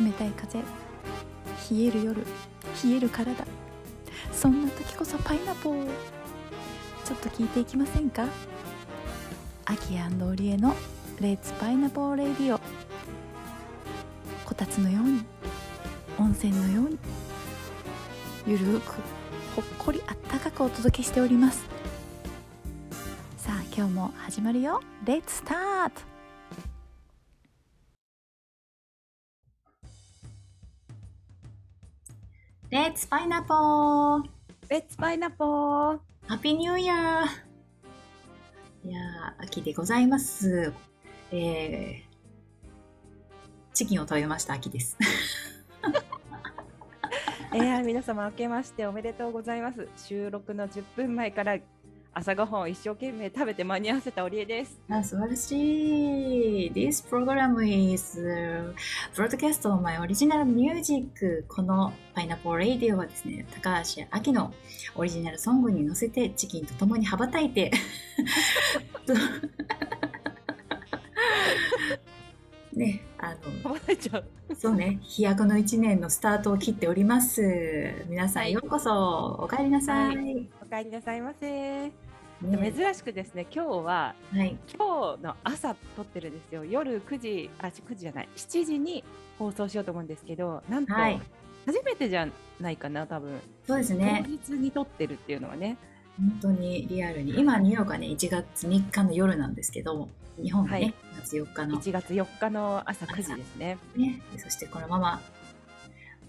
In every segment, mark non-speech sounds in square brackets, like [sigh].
冷たい風。冷える夜。冷える体。そんな時こそパイナポー。ちょっと聞いていきませんか？アキオリエのレッツパイナポーレディオこたつのように。温泉のように。ゆるくほっこりあったかくお届けしております。さあ今日も始まるよ。レッツスタートレッツパイナポーレッツパイナポーハッピーニューイヤーいやー、秋でございます。えー、チキンを食べました秋です。[laughs] えー、皆様明けましておめでとうございます収録の10分前から朝ごはんを一生懸命食べて間に合わせたおりえですあ素晴らしい。This program is broadcast on my original music. このパイナポーレイディオはですね、高橋明のオリジナルソングに乗せてチキンと共に羽ばたいて [laughs] 羽ばたいちゃう。そうね、飛躍の一年のスタートを切っております。皆さんようこそ。お帰りなさい。はお帰りなさいませ、ね。珍しくですね今日ははい、今日の朝撮ってるんですよ。夜9時あ9時じゃない。7時に放送しようと思うんですけどなんと、はい。初めてじゃないかな多分、そうですね。当日に撮ってるっていうのはね本当にリアルに。今、ニューヨークはね、1月3日の夜なんですけど、日本がね、はい。1月4日の、1月4日の朝9時ですね。ね、そしてこのまま、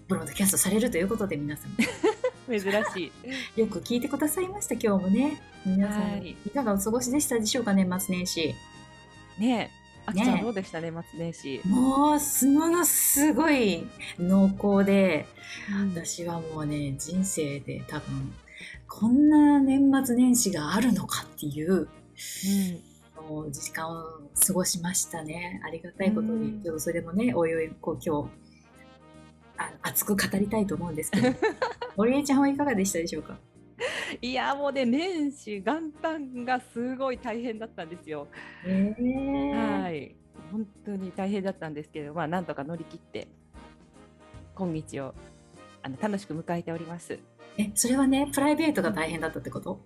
ブロードキャストされるということで、皆さん、[laughs] 珍しい。[laughs] よく聞いてくださいました、今日もね。皆さん、はい。いかがお過ごしでしたでしょうか、年末年始。ねえ。あきちゃねんどうでしたね年末年始、もう、すものすごい濃厚で、私はもうね、人生で多分、こんな年末年始があるのかっていう、もう時間を過ごしましたね。ありがたいことに。うんちょっとそれもね、おいおい、こう今日、あの熱く語りたいと思うんですけど、[laughs] 堀江ちゃんはいかがでしたでしょうか？いやもうね年始元旦がすごい大変だったんですよ。えー、はい本当に大変だったんですけどまあなんとか乗り切って今日をあの楽しく迎えております。え、それはね、プライベートが大変だったってこと？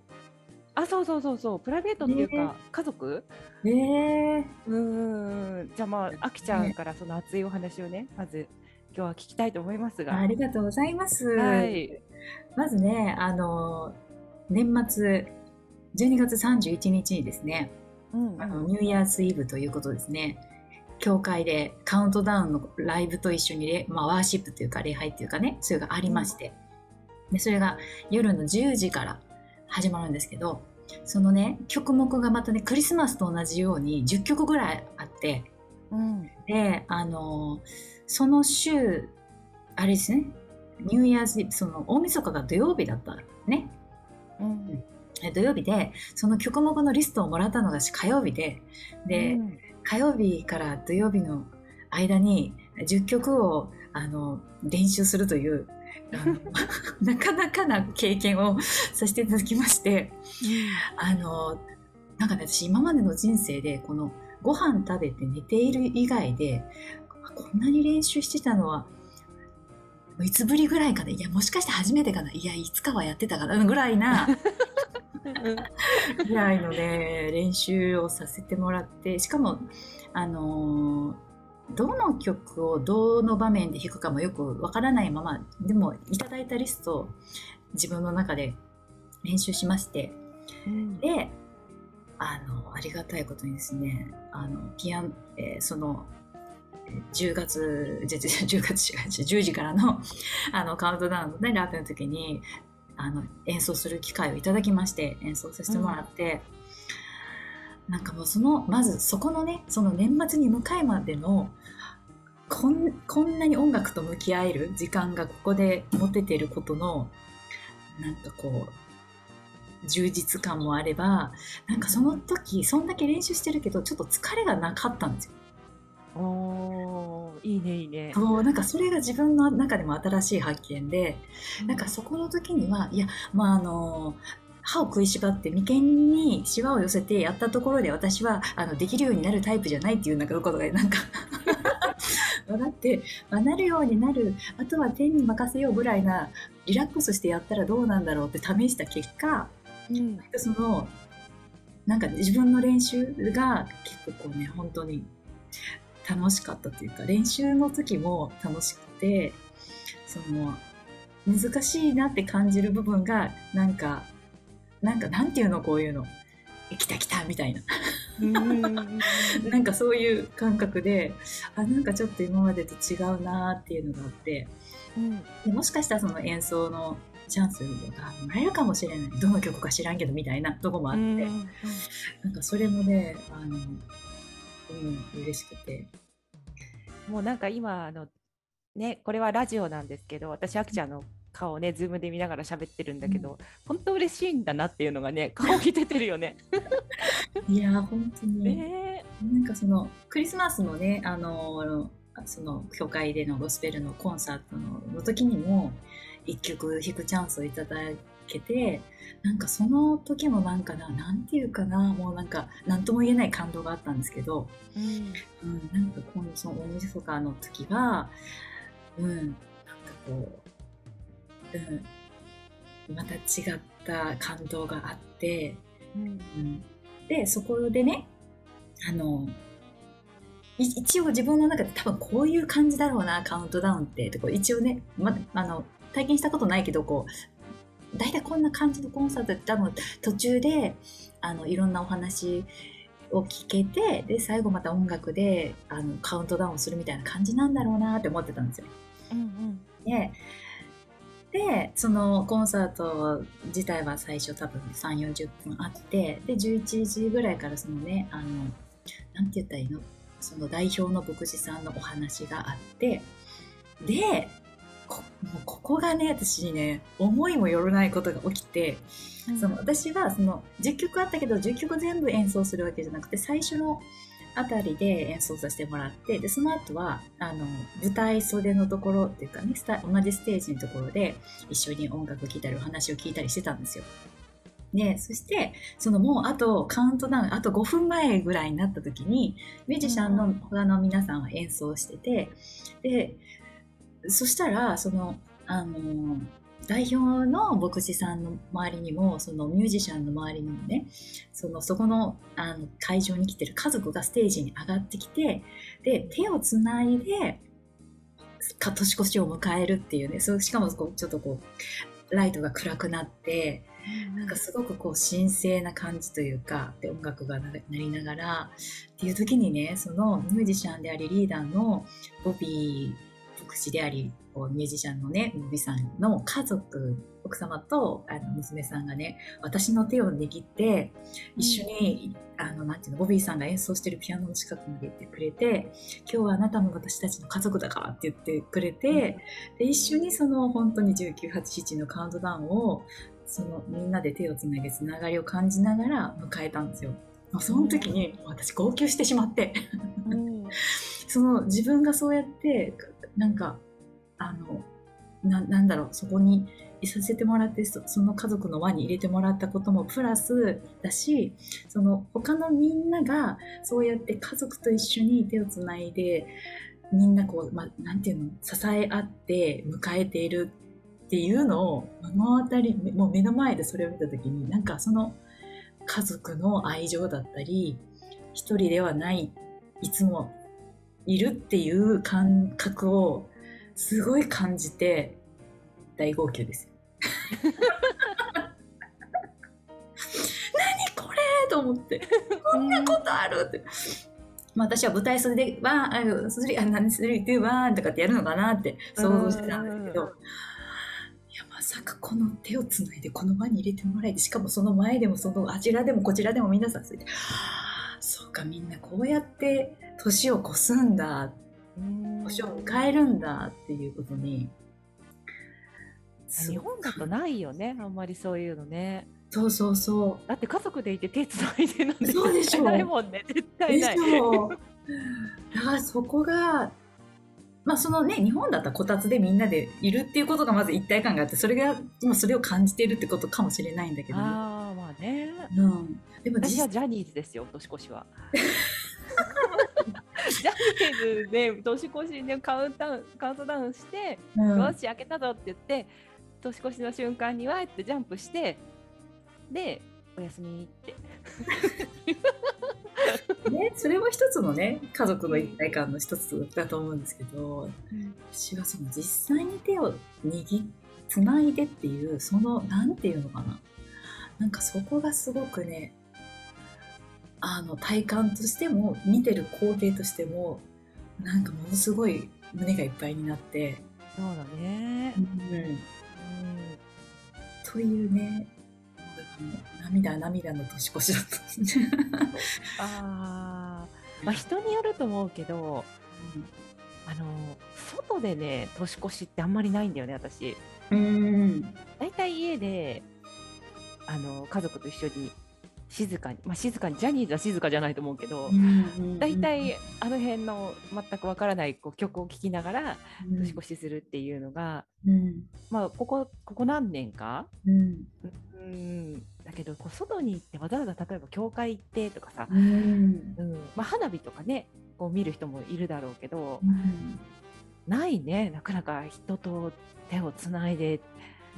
あそうそうそうそう。プライベートっていうか、ね。家族？えー、うーんじゃあまああきちゃんからその熱いお話をねまず今日は聞きたいと思いますが。ありがとうございます。はい。まずね、あの、年末、12月31日にですね、うんあのニューイヤーズイブということですね。教会でカウントダウンのライブと一緒にレ、まあ、ワーシップというか礼拝というかね、それがありまして、でそれが夜の10時から始まるんですけど、そのね、曲目がまたね、クリスマスと同じように10曲ぐらいあって、うん。で、あの、その週、あれですね、ニューイヤーズその大晦日が土曜日だったね。うん。え土曜日で、その曲目のリストをもらったのが火曜日で、で、うん。火曜日から土曜日の間に10曲をあの練習するという [laughs] なかなかな経験をさせていただきましてあのなんかね私今までの人生でこのご飯食べて寝ている以外であこんなに練習してたのはいつぶりぐらいかな？いやもしかして初めてかな？いやいつかはやってたかな？ぐらいなぐらいのね練習をさせてもらってしかもあのーどの曲をどの場面で弾くかもよくわからないままでもいただいたリストを自分の中で練習しまして。うん。であのありがたいことにですねあのピアノ、えーそのえー10月じゃじゃ10月違う違う10時からのあのカウントダウンのねラップの時にあの演奏する機会をいただきまして演奏させてもらって、なんかもうそのまずそこのねその年末に向かいまでのこんこんなに音楽と向き合える時間がここで持ててることのなんかこう充実感もあればなんかその時そんだけ練習してるけどちょっと疲れがなかったんですよ。おーいいねいいね。そうなんかそれが自分の中でも新しい発見でなんかそこの時にはいやまああの歯を食いしばって眉間にシワを寄せてやったところで私はあのできるようになるタイプじゃないっていうなんかことがなんか [laughs] 分かって、まあ、なるようになるあとは天に任せようぐらいなリラックスしてやったらどうなんだろうって試した結果うん。そのなんか自分の練習が結構こうね本当に楽しかったっていうか練習の時も楽しくてその難しいなって感じる部分がなんかなんかなんていうのこういうの。え来た来たみたいな。うん。なんかそういう感覚であなんかちょっと今までと違うなっていうのがあって。うん。でもしかしたらその演奏のチャンスがもらえるかもしれない。どの曲か知らんけどみたいなとこもあって、うんなんかそれもねあのうん嬉しくて。もうなんか今あのねこれはラジオなんですけど私あきちゃんの顔をねズームで見ながら喋ってるんだけど、本当嬉しいんだなっていうのがね顔に出てるよね。いやー本当に、ね。なんかそのクリスマスのねあのその教会でのゴスペルのコンサートのの時にも一曲弾くチャンスをいただけてなんかその時もなんかななんていうかなもうなんか何とも言えない感動があったんですけど、うん。うん、なんか今度その大晦日の時はうんなんかこう、うん、また違った感動があって。うんうんでそこでねあのい一応自分の中で多分こういう感じだろうなカウントダウンってとこ一応ね、ま、あの体験したことないけどこう大体こんな感じのコンサートって多分途中であのいろんなお話を聞けてで最後また音楽であのカウントダウンするみたいな感じなんだろうなって思ってたんですよ。うんででそのコンサート自体は最初多分3 4 0分あってで11時ぐらいからそのねあのなんて言ったらいいの？その代表の牧師さんのお話があってでこもうここがね私にね思いもよらないことが起きてうん。その私はその10曲あったけど10曲全部演奏するわけじゃなくて最初のあたりで演奏させてもらってでその後はあの舞台袖のところっていうかね同じステージのところで一緒に音楽聴いたりお話を聞いたりしてたんですよ。でそしてそのもうあとカウントダウンあと5分前ぐらいになった時にミュージシャンの他の皆さんは演奏しててでそしたらそのあの代表の牧師さんの周りにもそのミュージシャンの周りにもねそのそこのあの会場に来てる家族がステージに上がってきてで手をつないでか年越しを迎えるっていうねそうしかもこうちょっとこうライトが暗くなってなんかすごくこう神聖な感じというかで音楽がな鳴りながらっていう時にねそのミュージシャンでありリーダーのボビー牧師でありこうミュージシャンのねボビーさんの家族奥様とあの娘さんがね私の手を握って一緒に、あのなんていうのボビーさんが演奏してるピアノの近くまで行ってくれて今日はあなたも私たちの家族だからって言ってくれて、で一緒にその本当に1987のカウントダウンをそのみんなで手をつなげつながりを感じながら迎えたんですよ。その時に私号泣してしまって。うん。[laughs] その自分がそうやってなんかあのななんだろうそこにいさせてもらってその家族の輪に入れてもらったこともプラスだしその他のみんながそうやって家族と一緒に手をつないでみんなこう、ま、なんていうの支え合って迎えているっていうのを目の当たりもう目の前でそれを見た時になんかその家族の愛情だったり一人ではないいつもいるっていう感覚をすごい感じて大号泣です。[laughs] 何これと思ってこんなことあるって。まあ、私は舞台袖で one、あ、 three、あ、何 three、two、one とかってやるのかなって想像してたんですけど、うんいや、まさかこの手をつないでこの輪に入れてもらえて、しかもその前でもそのあちらでもこちらでも皆さんそうやって、はあそうか、みんなこうやって年を越すんだ、年を迎えるんだっていうことに、す日本だとないよね。あんまりそういうのね。そうそうそだって家族でいて手つないでなんてそうでしょ。ないもんね。絶う。対ない。だからそこが、まあそのね、日本だったらこたつでみんなでいるっていうことがまず一体感があって、それが、まあそれを感じているってことかもしれないんだけど、ああまあね。うん。でも実私はジャニーズですよ年越しは [laughs] ジャニーズで年越しでカウントダウンカウントダウンして、うん。よし開けたぞって言って年越しの瞬間にわーってジャンプしてでおやすみって。[laughs] ね、それも一つのね家族の一体感の一つだと思うんですけど私はその実際に手を握つないでっていうそのなんていうのかな。なんかそこがすごくねあの体感としても見てる工程としてもなんかものすごい胸がいっぱいになって、そうだね。う、ん、うんというね。涙涙の年越しだった。あー。まあ人によると思うけどあの外でね年越しってあんまりないんだよね私。うん。大体家であの家族と一緒に静かにまあ静かにジャニーズは静かじゃないと思うけど、大体あの辺の全くわからないこう曲を聴きながら年越しするっていうのが、うん。まあここここ何年かうん。うんだけどこう外に行ってわざわざ例えば教会行ってとかさ、うん。うん。まあ、花火とかねこう見る人もいるだろうけど、うん。ないね。なかなか人と手をつないで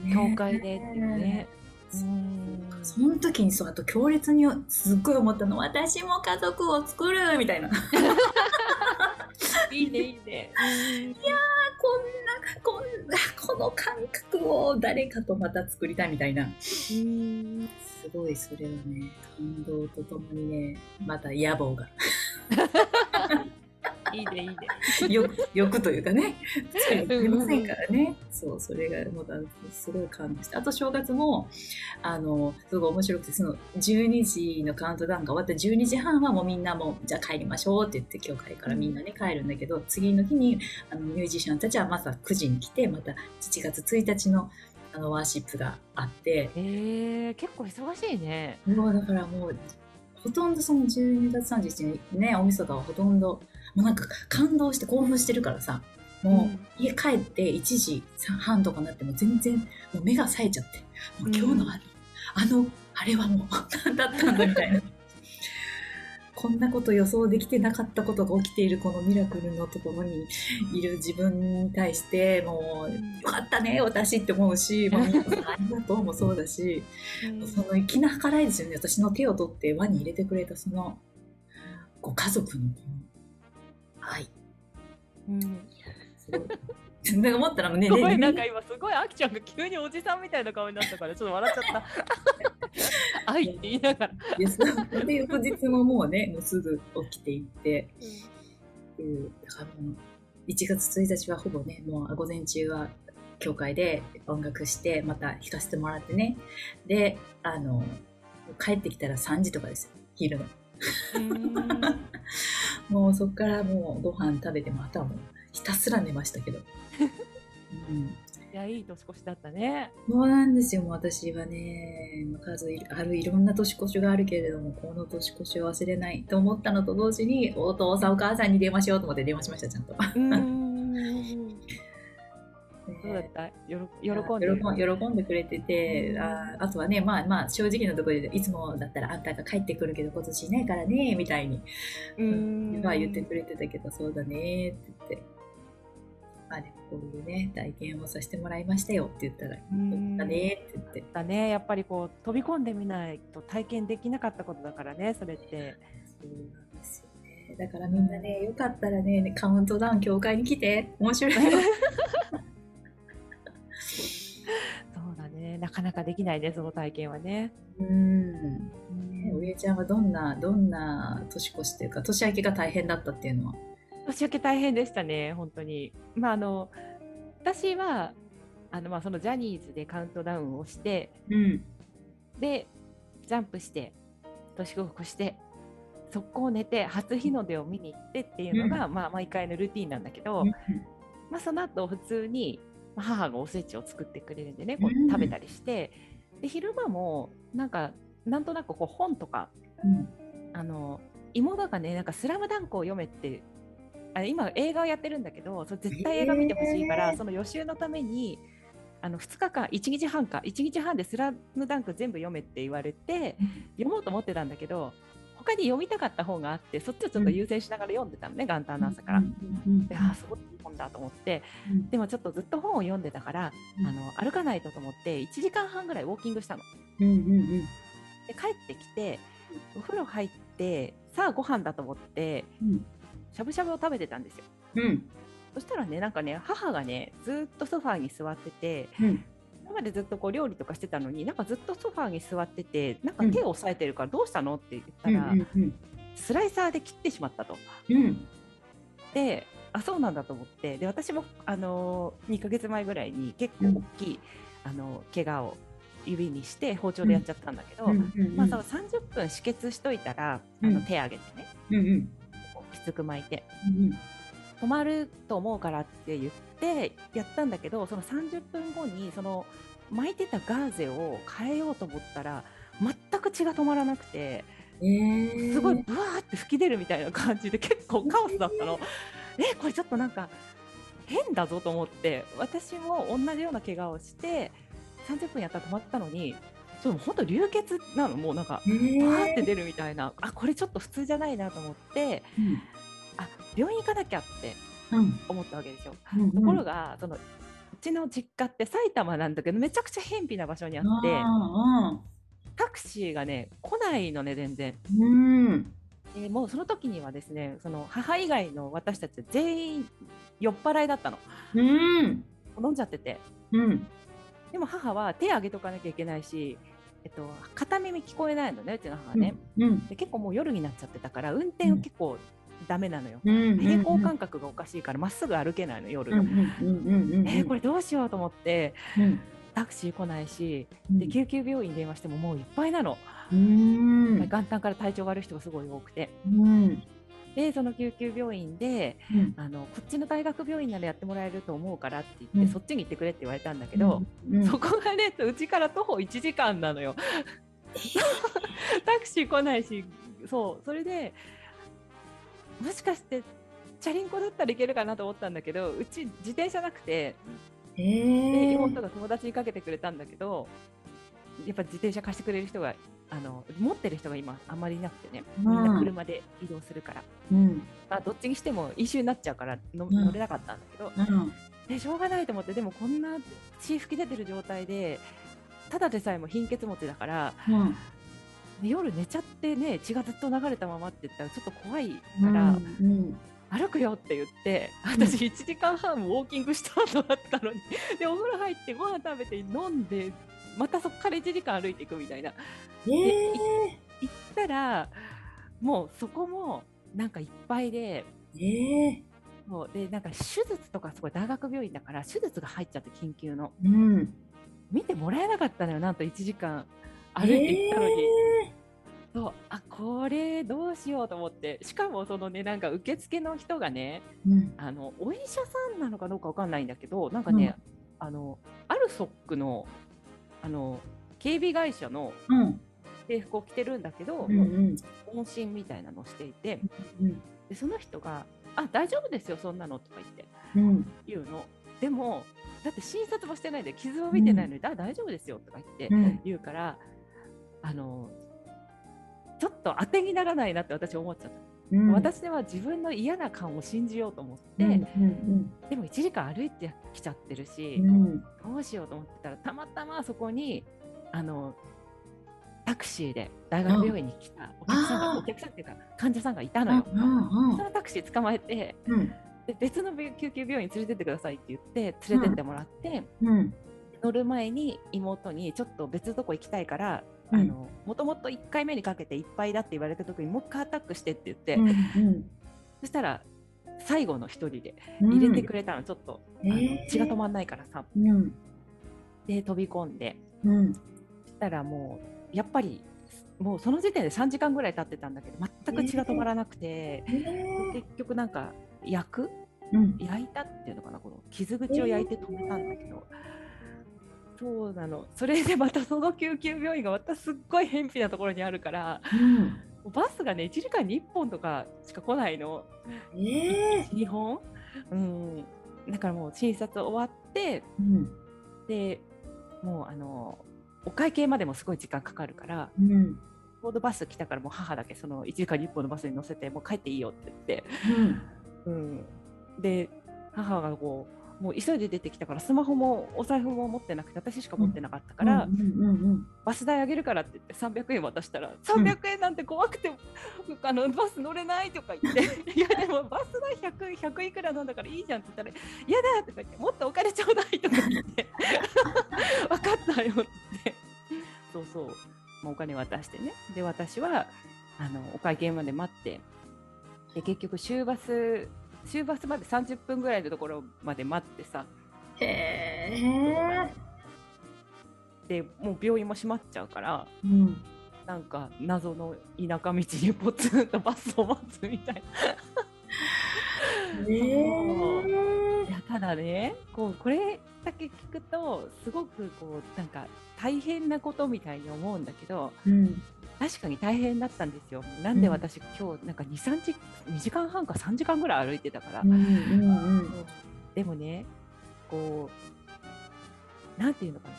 ね。教会でっていうね。うんその時にそうあと強烈にすっごい思ったの私も家族を作るみたいな。こんいいねいいね。な [laughs] こんなこの感覚を誰かとまた作りたいみたいな。うん。すごいそれはね感動とともにねまた野望が [laughs] いいねいいね。欲欲というかね。使いませんからね。そうそれがまたすごい感動してあと正月もあのすごい面白くてその12時のカウントダウンが終わった12時半はもうみんなもうじゃあ帰りましょうって言って教会からみんなね帰るんだけど次の日にあのミュージシャンたちはまた9時に来てまた7月1日のあのワーシップがあって。えー、結構忙しいね。もうだからもうほとんどその12月31日にねおみそかはほとんどもうなんか感動して興奮してるからさもう家帰って1時半とかになっても全然もう目が冴えちゃってもう今日のあの,、あのあれはもう何 [laughs] だったんだみたいな。こんなこと予想できてなかったことが起きているこのミラクルのところにいる自分に対してもうよかったね私って思うしもう皆さんありがとうもそうだしうん。その粋な計らいですよね。私の手を取って輪に入れてくれたそのご家族のこの愛うん。なんか思ったらねすごいねなんか今すごいあきちゃんが急におじさんみたいな顔になったからちょっと笑っちゃった。[laughs] 愛って言いながら。で翌日ももうねもうすぐ起きていって。うだからもう1月1日はほぼねもう午前中は教会で音楽してまた弾かせてもらってね。であの帰ってきたら3時とかですよ昼の。うんもうそこからもうご飯食べてまたもうひたすら寝ましたけど、うん、いやいい年越しだったね。そうなんですよ。もう私はね数いあるいろんな年越しがあるけれどもこの年越しを忘れないと思ったのと同時にお父さんお母さんに電話しようと思って電話しましたちゃんと。うん。どうだっねた喜んで。る喜ん喜んでくれててああとはねまあまあ正直なところでいつもだったらあんたが帰ってくるけど今年いないからねみたいに。うん。まあ言ってくれてたけどそうだねって言って。まあでもこういうね体験をさせてもらいましたよって言ったらうん。だねって言って。だねやっぱりこう飛び込んでみないと体験できなかったことだからねそれって。そうなんですよね。だからみんなねよかったらねカウントダウン教会に来て。面白いよ [laughs] [laughs] そうだね。なかなかできないねその体験はね。うん。ねおりえちゃんはどんなどんな年越しというか年明けが大変だったっていうのは？年明け大変でしたね本当に。まああの私はあのまあそのジャニーズでカウントダウンをしてうん。でジャンプして年越して速攻寝て初日の出を見に行ってっていうのが、まあ毎回のルーティンなんだけど、まあ、その後普通にまあ母がおせちを作ってくれるんでねこううん食べたりして、で昼間もなんかなんとなくこう本とかうん。あの妹がねなんか「スラムダンクを読めってあ今映画をやってるんだけどそれ絶対映画見てほしいから、へー。その予習のためにあの2日間1日半か1日半で「スラムダンク全部読めって言われて読もうと思ってたんだけど他他に読みたかった本があってそっちをちょっと優先しながら読んでたのね、元旦の朝から。でああすごい本だと思って。でもちょっとずっと本を読んでたから、あの歩かないとと思って1時間半ぐらいウォーキングしたの。で帰ってきてお風呂入ってさあご飯だと思ってうん。しゃぶしゃぶを食べてたんですよ。うん。そしたらねなんかね母がねずっとソファーに座っててうん今までずっとこう料理とかしてたのになんかずっとソファーに座っててなんか手を押さえてるからどうしたのって言ったら、うんスライサーで切ってしまったと。うん。であそうなんだと思ってで私も、あのー、2ヶ月前ぐらいに結構大きい、あのー怪我を指にして包丁でやっちゃったんだけど、まあ、その30分止血しといたら、あうん。の手上げてねうんうん。きつく巻いて。うん。止まると思うからって言ってやったんだけどその30分後にその巻いてたガーゼを変えようと思ったら全く血が止まらなくてえー。すごいブワーって吹き出るみたいな感じで結構カオスだったの。えこれちょっとなんか変だぞと思って私も同じような怪我をして30分やったら止まったのにちょっと本当流血なの。もうなんかえー。バーって出るみたいな。あこれちょっと普通じゃないなと思ってうん。あ病院行かなきゃって。うん思ったわけですよ。うんところがそのうちの実家って埼玉なんだけどめちゃくちゃ偏僻な場所にあってあタクシーがね来ないのね全然。ーうん。でもうその時にはですねその母以外の私たち全員酔っ払いだったの。うん。飲んじゃってて。うん。でも母は手挙げとかなきゃいけないし、えっと、片耳聞こえないのねうちの母ね、うん。で結構もう夜になっちゃってたから運転は結構ダメなのよ、うん平行感覚がおかしいからまっすぐ歩けないの夜えーこれどうしようと思って。うん。タクシー来ないしうん。で救急病院に電話してももういっぱいなの、うん。元旦から体調悪い人がすごい多くて。うん。でその救急病院でうん。あのこっちの大学病院ならやってもらえると思うからって言って、うん。そっちに行ってくれって言われたんだけど、うん。そこがねうちから徒歩1時間なのよ。[laughs] タクシー来ないしそうそれでもしかしてチャリンコだったらいけるかなと思ったんだけどうち自転車なくてえでー妹が友達にかけてくれたんだけどやっぱ自転車貸してくれる人があの持ってる人が今あんまりいなくてね。みんな車で移動するから、うん。まあ、どっちにしても飲酒になっちゃうからのうん。乗れなかったんだけど、うん。でしょうがないと思ってでもこんな血吹き出てる状態でただでさえも貧血持ちだからうん。で夜寝ちゃってね血がずっと流れたままって言ったらちょっと怖いかうら、んうん。歩くよって言って私1時間半ウォーキングした後だったのにでお風呂入ってご飯食べて飲んでまたそこから1時間歩いていくみたいな。えー。行ったらもうそこもなんかいっぱいでえー。もうでなんか手術とかすごい大学病院だから手術が入っちゃって緊急の。うん。見てもらえなかったのよなんと1時間歩いて行ったのに。そうあこれどうしようと思ってしかもそのねなんか受付の人がねえーうん。あのお医者さんなのかどうかわかんないんだけどなんかね、あのアルソックのあの警備会社のうん。制服を着てるんだけど、うんうん。問診みたいなのをしていてうんでその人が「あ大丈夫ですよそんなの」とか言ってうん。言うの。でもだって診察もしてないで傷を見てないのに「あ大丈夫ですよ」とか言ってうん。言うからあのちょっと当てにならないなって私思っちゃった。うん。私は自分の嫌な感を信じようと思って、うんうんでも1時間歩いてきちゃってるし、うん。どうしようと思ってたらたまたまそこにあのタクシーで大学病院に来たお客さんが、お客さんっていうか患者さんがいたのよ。うんそのタクシー捕まえてうん。で別の病救急病院に連れてってくださいって言って連れてってもらって、うん。乗る前に妹にちょっと別のとこ行きたいから、うんあのもともと1回目にかけていっぱいだって言われた時にもう一回アタックしてって言って、うんそしたら最後の一人でうん。入れてくれたの、ちょっと、えー。血が止まんないからさ。うん。で飛び込んで。うん。そしたらもうやっぱりもうその時点で3時間ぐらい経ってたんだけど全く血が止まらなくて、え結局なんか焼く？ーうん。焼いたっていうのかなこの傷口を焼いて止めたんだけど、そうなの。それでまたその救急病院がまたすっごい偏僻なところにあるからうん。バスがね1時間に1本とかしか来ないの。えー。2本？うん。だからもう診察終わってうん。でもうあのお会計までもすごい時間かかるからうん。ょうどバス来たからもう母だけその1時間に1本のバスに乗せてもう帰っていいよって言って、うん。うん、で母がこうもう急いで出てきたからスマホもお財布も持ってなくて私しか持ってなかったから、バス代あげるからって言って300円渡したら300円なんて怖くて、あのバス乗れないとか言って [laughs] いやでもバス代 100, 100いくらなんだからいいじゃんって言ったら嫌だとか言ってもっとお金ちょうだいとか言って [laughs] 分かったよって。そうそう、まあ、お金渡してね。で私はあのお会計まで待ってで結局終バス終バスまで30分ぐらいのところまで待ってさへえ。でもう病院も閉まっちゃうからうん。なんか謎の田舎道にポツンとバスを待つみたいな。えいやただねこうこれだけ聞くとすごくこうなんか大変なことみたいに思うんだけどうん。確かに大変だったんですよ。なんで私、今日なんか23時2時間半か3時間ぐらい歩いてたから。うんうんでもねこうなんていうのかな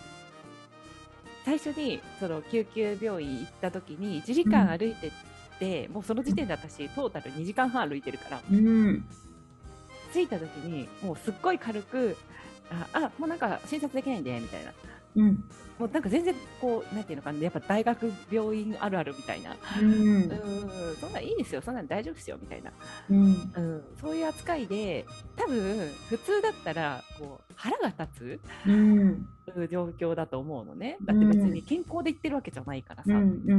最初にその救急病院行った時に1時間歩いてって、もうその時点で私トータル2時間半歩いてるからうん。うん。着いた時にもうすっごい軽くああもうなんか診察できないんでみたいなうん。もうなんか全然こうなんていうのかなやっぱ大学病院あるあるみたいな。うん。うんそんなんいいですよそんなん大丈夫ですよみたいな、うん。うん、そういう扱いで多分普通だったらこう腹が立つうん。状況だと思うのね。だって別に健康で言ってるわけじゃないからさ、うんうんう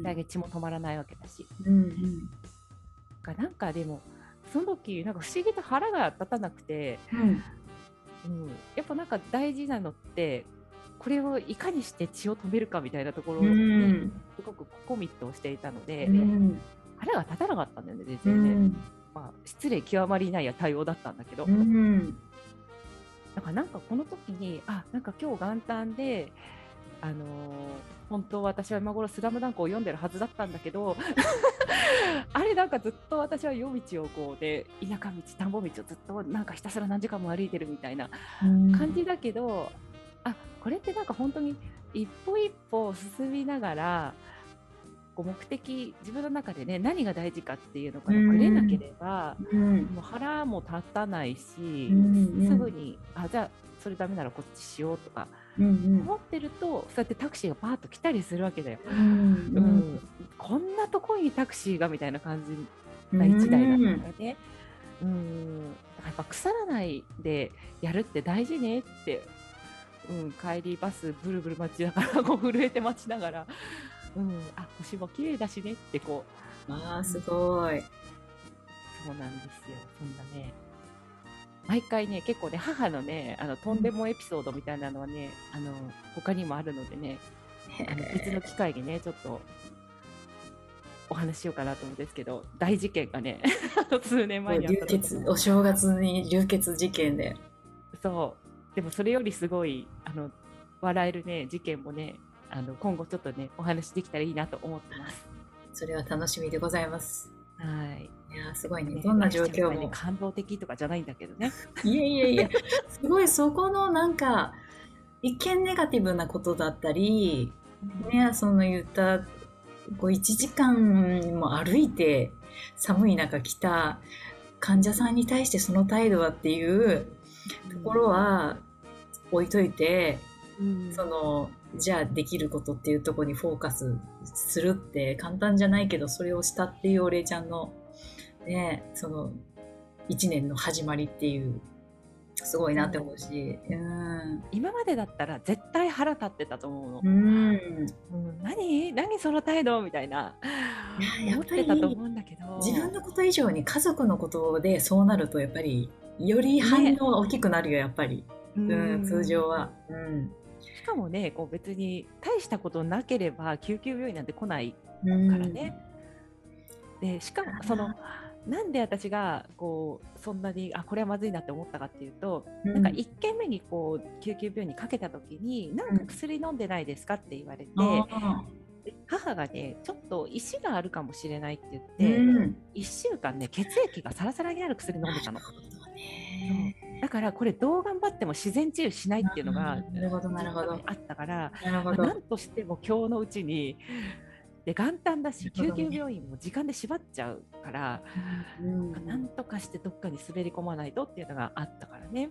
ん大血も止まらないわけだし。うんがなんかでもその時なんか不思議と腹が立たなくて、うん。うん、やっぱなんか大事なのってこれをいかにして血を止めるかみたいなところうにんすごくコミットをしていたので、うん。腹が立たなかったんだよね全う然。ね、ん。まあ、失礼極まりないや対応だったんだけど、うん。だからなんかこの時にあなんか今日元旦であのー本当私は今頃「スラムダンクを読んでるはずだったんだけど [laughs] あれなんかずっと私は夜道をこうで田舎道田んぼ道をずっとなんかひたすら何時間も歩いてるみたいな感じだけど、あこれってなんか本当に一歩一歩進みながらこう目的自分の中でね何が大事かっていうのからぶれなければ、うん。もう腹も立たないし、うんうん。すぐにあじゃあそれダメならこっちしようとかうん思ってるとそうやってタクシーがパーッと来たりするわけだよ。うんうん。こんなとこにタクシーがみたいな感じな一台だったからね。うん、だからやっぱ腐らないでやるって大事ねって、うん、帰りバスブルブル待ちながら [laughs] こう震えて待ちながら、うん、あ星も綺麗だしねってこう。あーすごい。そうなんですよ。そんなね。毎回ね結構ね母のねあのとんでもエピソードみたいなのはね、あの他にもあるのでねあの別の機会にねちょっとお話ししようかなと思うんですけど大事件がね [laughs] 数年前にあっ流たの。血お正月に流血事件で。そうでもそれよりすごいあの笑えるね事件もねあの今後ちょっとねお話できたらいいなと思ってます。それは楽しみでございます。はい、いやーすごいね。ねどんな状況も。ね感動的とかじゃないんだけどね。いやいやいやすごいそこのなんか一見ネガティブなことだったりねその言ったこう1時間も歩いて寒い中来た患者さんに対してその態度はっていうところは置いといて、うん。そのじゃあできることっていうところにフォーカスするって簡単じゃないけどそれをしたっていうお礼ちゃんのねその1年の始まりっていうすごいなって思うし。うん。今までだったら絶対腹立ってたと思うの。うん。うん。何？何その態度？みたいな。思ってたと思うんだけど。自分のこと以上に家族のことでそうなるとやっぱりより反応が大きくなるよやっぱり、ううん、通常は。うん。しかもねこう別に大したことなければ救急病院なんて来ないうん。からね。でしかもそのなんで私がこうそんなにあこれはまずいなって思ったかっていうと、うん。なんか1軒目にこう救急病院にかけた時に「なんか薬飲んでないですか?」って言われて、あで母がねちょっと石があるかもしれないって言っーて、うん。1週間ね血液がサラサラになる薬飲んでたのだからこれどう頑張っても自然治癒しないっていうのがあーなるほどなるほど。あったからなるほど。何としても今日のうちにで元旦だし救急病院も時間で縛っちゃうから、うん。なんとかしてどっかに滑り込まないとっていうのがあったからね。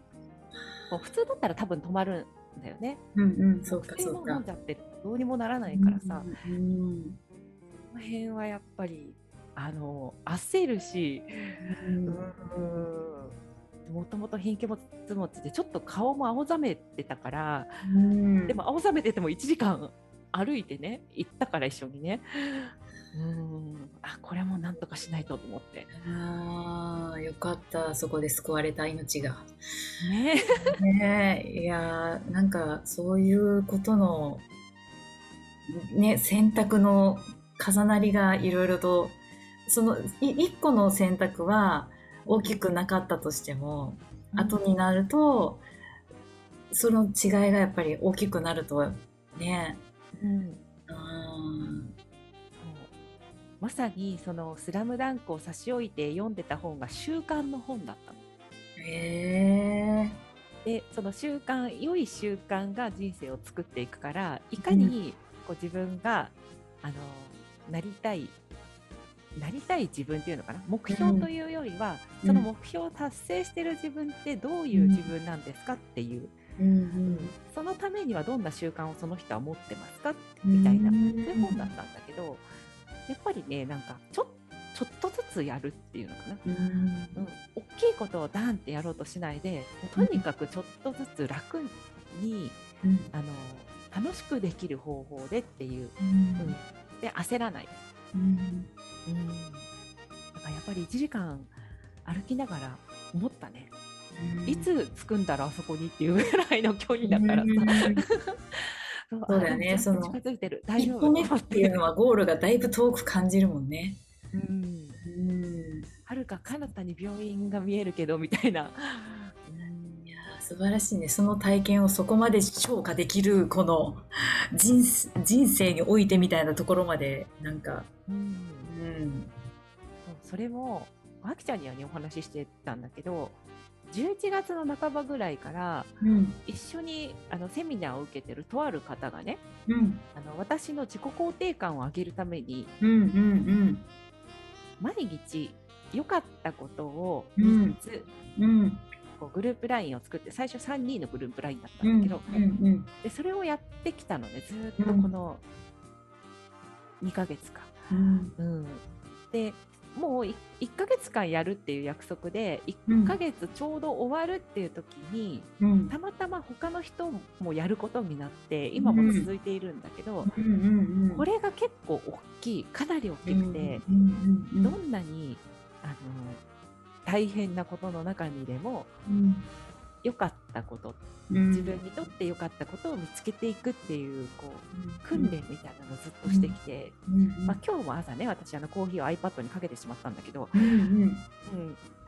普通だったら多分止まるんだよね。うんうんそうかそうか。飲んじゃってどうにもならないからさ、うんこの辺はやっぱりあの焦るしうんもともと貧血持ちでちょっと顔も青ざめてたから、うん。でも青ざめてても1時間 [laughs] 歩いてね行ったから一緒にね。うん。あこれもなんとかしないとと思って。ああよかった。そこで救われた命が。ね。ね。えいやーなんかそういうことのね選択の重なりがいろいろとそのい一個の選択は大きくなかったとしても、後になるとその違いがやっぱり大きくなるとね。うん。う。んまさにその「スラムダンクを差し置いて読んでた本が習慣の本だったの。へえでその習慣良い習慣が人生を作っていくからいかにこう自分が、あのなりたいなりたい自分っていうのかな？目標というよりは、うん。その目標を達成してる自分ってどういう自分なんですかっていう、うんそのためにはどんな習慣をその人は持ってますか？うんみたいな、うん。そういう本だったんだけどやっぱりねなんかちょちょっとずつやるっていうのかな？うん。うん、大きいことをダンってやろうとしないでとにかくちょっとずつ楽にうん。あの楽しくできる方法でっていう、うん。うん、で焦らない、うん。うん、だからやっぱり1時間歩きながら思ったね、いつ着くんだろうあそこにっていうぐらいの距離だからさ、うん。[laughs] そうだよねその近づいてる。大丈夫。一歩目っていうのはゴールがだいぶ遠く感じるもんね。うん。うん、はるか彼方に病院が見えるけどみたいな、いやー素晴らしいね。その体験をそこまで消化できるこの人生においてみたいなところまでなんか、うんうん、そうそれもあきちゃんにはねお話ししてたんだけど11月の半ばぐらいからうん。一緒にあのセミナーを受けてるとある方がねうん。あの私の自己肯定感を上げるためにうんうん毎日良かったことをうん。3つ、うん。こうグループ LINE を作って最初3人のグループ LINE だったうんんだけど、うんでそれをやってきたのねずーっとこの2ヶ月か。うん。うん、でもう 1, ヶ月間やるっていう約束でうん。1ヶ月ちょうど終わるっていう時にうん。たまたま他の人もやることになって今も続いているんだけど、うんうんこれが結構大きいかなり大きくて、うんうん。どんなにあの大変なことの中にでもうん良かったことうん。自分にとって良かったことを見つけていくっていうこう訓練みたいなのをずっとしてきて、うん。まあ、今日も朝ね私あのコーヒーを iPad にかけてしまったんだけど、うん。うん。うん、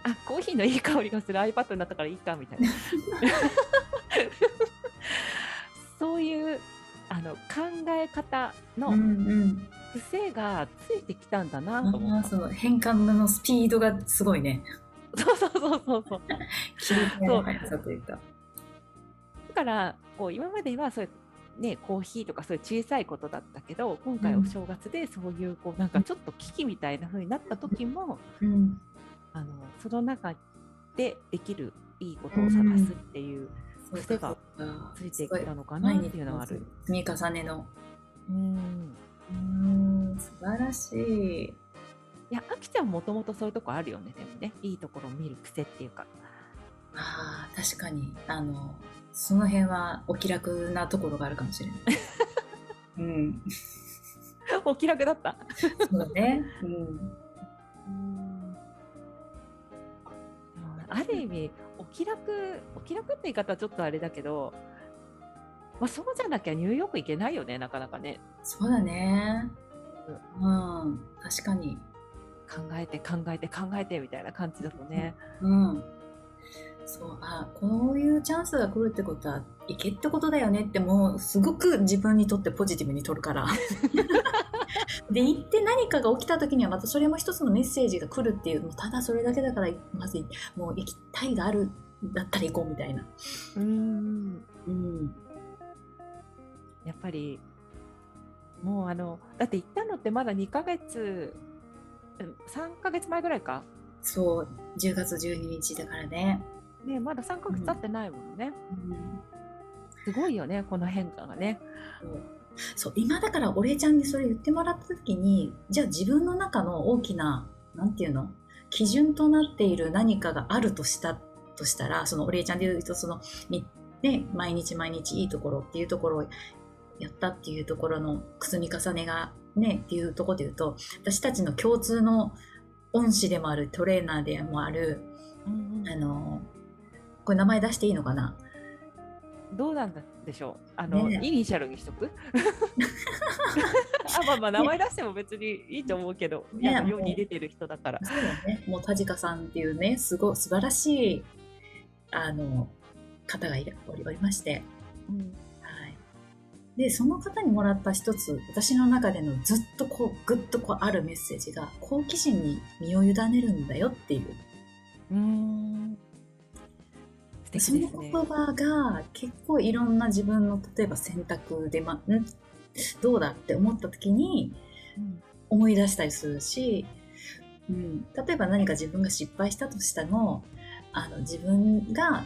あコーヒーのいい香りがする iPad になったからいいかみたいな。[laughs] そういうあの考え方のうんうん。癖がついてきたたなと思った、あーその変換のスピードがすごいね。そうそうそうそうそう [laughs] 切り替えの速さというか。だからこう今まではそういう、ね、コーヒーとかそういう小さいことだったけど今回お正月でそういうこうなんかちょっと危機みたいな風になった時も、うん。あのその中でできるいいことを探すっていうそう癖がついてきたのかなっていうのはある。積み重ねの。うんうん、素晴らしい。いや、あきちゃんもともとそういうとこあるよね、でもね。いいところを見る癖っていうか。ああ、確かに。あの、その辺はお気楽なところがあるかもしれない。[laughs] うん。お気楽だった？そうだね。うん。うんある意味、お気楽、お気楽って言い方はちょっとあれだけど、まあ、そうじゃなきゃニューヨーク行けないよね、なかなかね。そうだね。うん。確かに。考えて考えて考えてみたいな感じだとね。うん。そう、あ、こういうチャンスが来るってことは、行けってことだよねって、もう、すごく自分にとってポジティブに取るから。[laughs] で、行って何かが起きた時には、またそれも一つのメッセージが来るっていう、もうただそれだけだから、まず、もう行きたいがある、だったら行こうみたいな。うん。うん。やっぱり、もうあのだって行ったのってまだ2ヶ月3ヶ月前ぐらいか。そう10月12日だからね。ねまだ3ヶ月経ってないもんね、うん。すごいよねこの変化がね。そう。今だからお礼ちゃんにそれ言ってもらった時にじゃあ自分の中の大きななんていうの？基準となっている何かがあるとしたとしたらそのお礼ちゃんで言うとその、みね、毎日毎日いいところっていうところをやったっていうところの積み重ねがねっていうところで言うと私たちの共通の恩師でもあるトレーナーでもあるうんうん。あのこれ名前出していいのかな？どうなんでしょう？あの、ね。イニシャルにしとく？[laughs] あまあまあ名前出しても別にいいと思うけど、ね。や世に出てる人だから。そうだね。もう田近さんっていうね、すごい素晴らしいあの方がいらおりまして、うん。はい。で、その方にもらった一つ、私の中でのずっとこう、ぐっとこうあるメッセージが、好奇心に身を委ねるんだよっていう。うーん素敵その言。葉が結構いろんな自分の例えば選択で、ま、ん？どうだって思った時にうん思い出したりするし、うん、例えば何か自分が失敗したとしてもあの自分が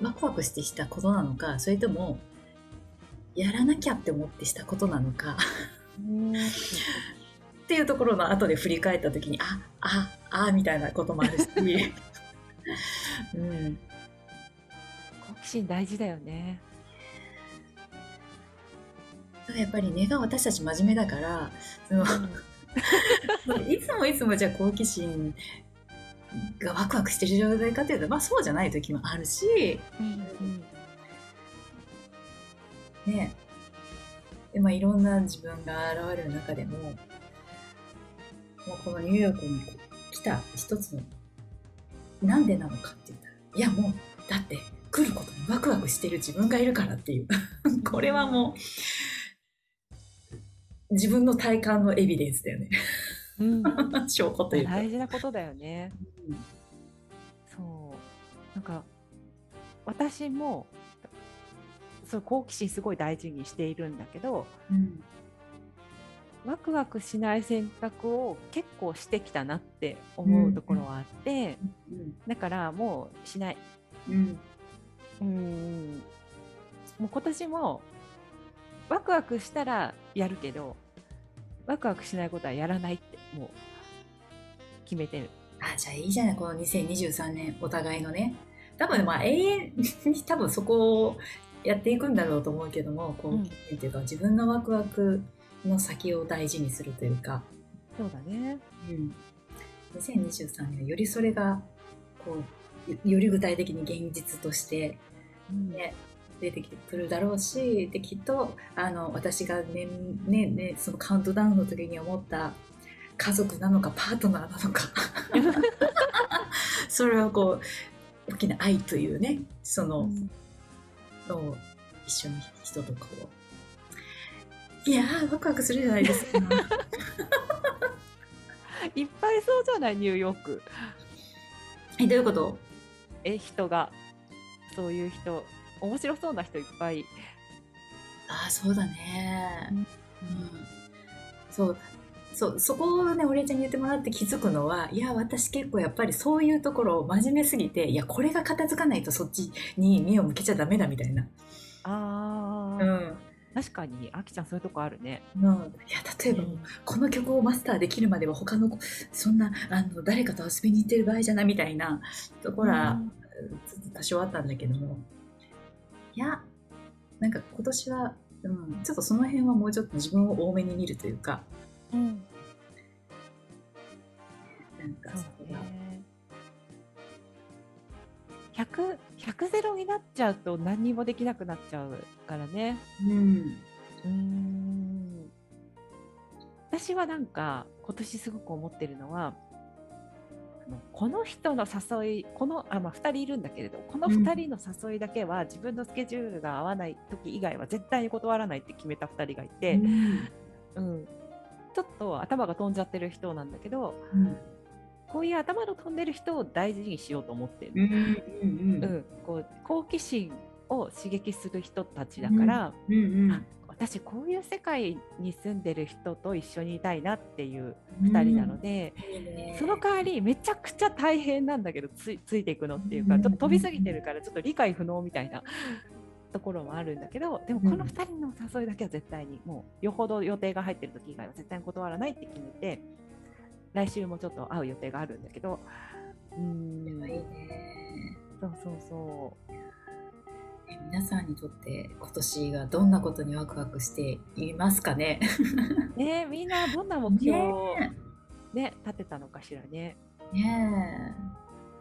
ワクワクしてしたことなのかそれともやらなきゃって思ってしたことなのか。うん。っていうところの後で振り返った時にあああみたいなこともあるし、[laughs] うん、好奇心大事だよね。やっぱり根が私たち真面目だからそのいつもいつもじゃあ好奇心がワクワクしてる状態かというと、まあ、そうじゃない時もあるし、うんうん [laughs] ね。でまあ、いろんな自分が現れる中でももうこのニューヨークに来た一つのなんでなのかって言ったらいやもうだって来ることにワクワクしてる自分がいるからっていう。[laughs] これはもう自分の体感のエビデンスだよね。うん。[laughs] 証拠というか。大事なことだよね。そう。なんか私もそう好奇心すごい大事にしているんだけどうん。ワクワクしない選択を結構してきたなって思うところはあって、うんだからもうしない。うん。うん。もう今年もワクワクしたらやるけどワクワクしないことはやらないってもう決めてる。あじゃあいいじゃないこの2023年お互いのね。多分まあ永遠に多分そこをやっていくんだろうと思うけどもこう、うん。ていうか自分のワクワクの先を大事にするというか、そうだね。うん、2023年はよりそれがこうよより具体的に現実としてうん。ね出てきてくるだろうしできっとあの私がねねねそのカウントダウンの時に思った家族なのかパートナーなのか。[laughs] それはこう大きな愛というねその、のを一緒に人とこう。いやーワクワクするじゃないですか。いっぱいそうじゃない？ニューヨーク。えどういうこと？え人が。そういう人。面白そうな人いっぱい。ああそうだね、うん。うん、そうそうそこをねお礼ちゃんに言ってもらって気づくのはいや私結構やっぱりそういうところを真面目すぎていやこれが片付かないとそっちに目を向けちゃダメだみたいな、ああ、うん。確かにあきちゃんそういうとこあるね。うん、いや例えば、うんこの曲をマスターできるまでは他の子そんなあの誰かと遊びに行ってる場合じゃないみたいなところは、ちょっと多少あったんだけども。いやなんか今年は、うん、ちょっとその辺はもうちょっと自分を多めに見るというかうん、なんかそうがね。100、100ゼロになっちゃうと何にもできなくなっちゃうからね。うんうーん。私はなんか今年すごく思ってるのは、この人の誘い、このあまあ2人いるんだけれど、この2人の誘いだけは自分のスケジュールが合わない時以外は絶対に断らないって決めた2人がいて、うん、ちょっと頭が飛んじゃってる人なんだけど、うん。こういう頭の飛んでる人を大事にしようと思ってる。うんうんうん、こう好奇心を刺激する人たちだから、私こういう世界に住んでる人と一緒にいたいなっていう2人なので、いいね。その代わりめちゃくちゃ大変なんだけどついついていくのっていうか、ちょっと飛びすぎてるからちょっと理解不能みたいなところもあるんだけどでもこの2人の誘いだけは絶対にもうよほど予定が入ってる時以外は絶対に断らないって決めて来週もちょっと会う予定があるんだけどうーんいいね。そうそうそう。え皆さんにとって今年がどんなことにワクワクしていますかね？[laughs] ねえみんなどんな目標をね。ね立てたのかしらね？ね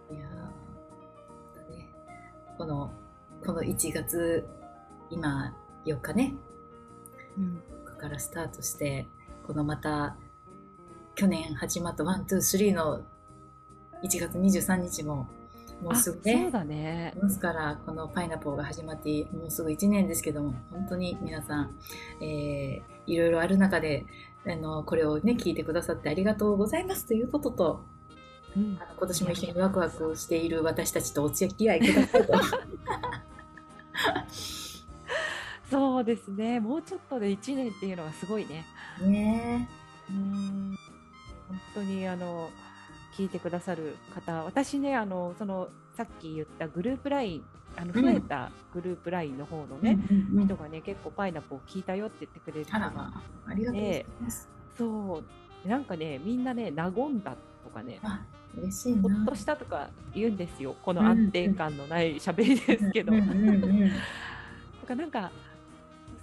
え。いやね。このこの1月今4日ね。うん。ここからスタートしてこのまた去年始まった one two three の1月23日ももうあすぐね。そうだね。ですからこのパイナポーが始まってもうすぐ1年ですけども本当に皆さん、えーいろいろある中であのこれをね聞いてくださってありがとうございますということとうん。あの今年も一緒にワクワクしている私たちとお付き合いくださいと [laughs] そうですね。もうちょっとで1年っていうのがすごいね。ね。うん。本当にあの聞いてくださる方、私ねあのそのさっき言ったグループラインあのうん。増えたグループラインの方のえ、ね、うん人がね結構パイナポー聞いたよって言ってくれる人があらまあありがとうございます、そう。なんかねみんなね和んだとかねあ嬉しいほなっとしたとか言うんですよ。この安定感のない喋りですけど、うんうんうん。だからなんか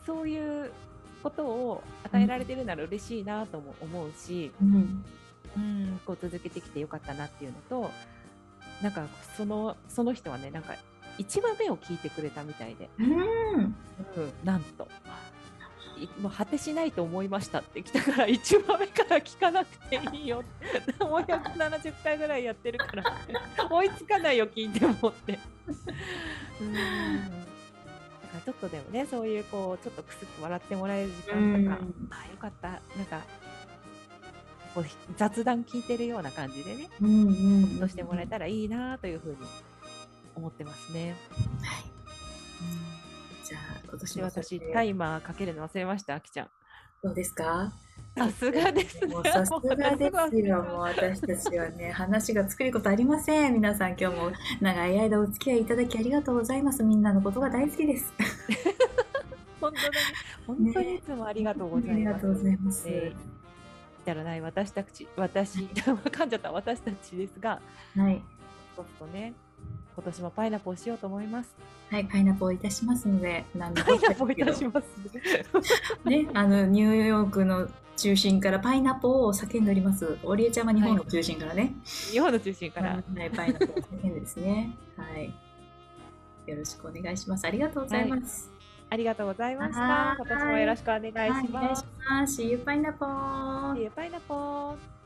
そういうことを与えられてるなら嬉しいなとも思うし、うんうん、こう続けてきてよかったなっていうのとなんかそのその人はねなんか1話目を聞いてくれたみたいで、うん。うん、なんと。いもう果てしないと思いましたって来たから1話目から聞かなくていいよ。ってもう170回ぐらいやってるから。追いつかないよ聞いてもって [laughs] からちょっとでもねそういうこうちょっとクスッと笑ってもらえる時間とか、うん。ああよかった。なんかこう雑談聞いてるような感じでねうんうんほっとしてもらえたらいいなというふうに思ってますね。はい。じゃあ今年私タイマーかけるの忘れましたあきちゃん。どうですか？さすがですね。もうさすがですよ、もう私たちはね、話が作ることありません。皆さん、今日も長い間お付き合いいただきありがとうございます。みんなのことが大好きです。[laughs] 本当に本当にいつもありがとうございます。ありがとうございますえー来たらない私たち、私、噛んじゃった私たちですが、はい。そうするとね、今年もパイナポーしようと思います。はい、パイナポーいたしますので、何でパイナポーいたします。ね、あの、ニューヨークの中心からパイナポーを叫んでおります。オリエちゃんは日本の中心からね。日本の中心から。はい、パイナポーを叫んでですね。はい。よろしくお願いします。ありがとうございます。ありがとうございましはた。い今年もよろしくお願いしはい、お願いします。ます。See you, パイナポー。パイナポー。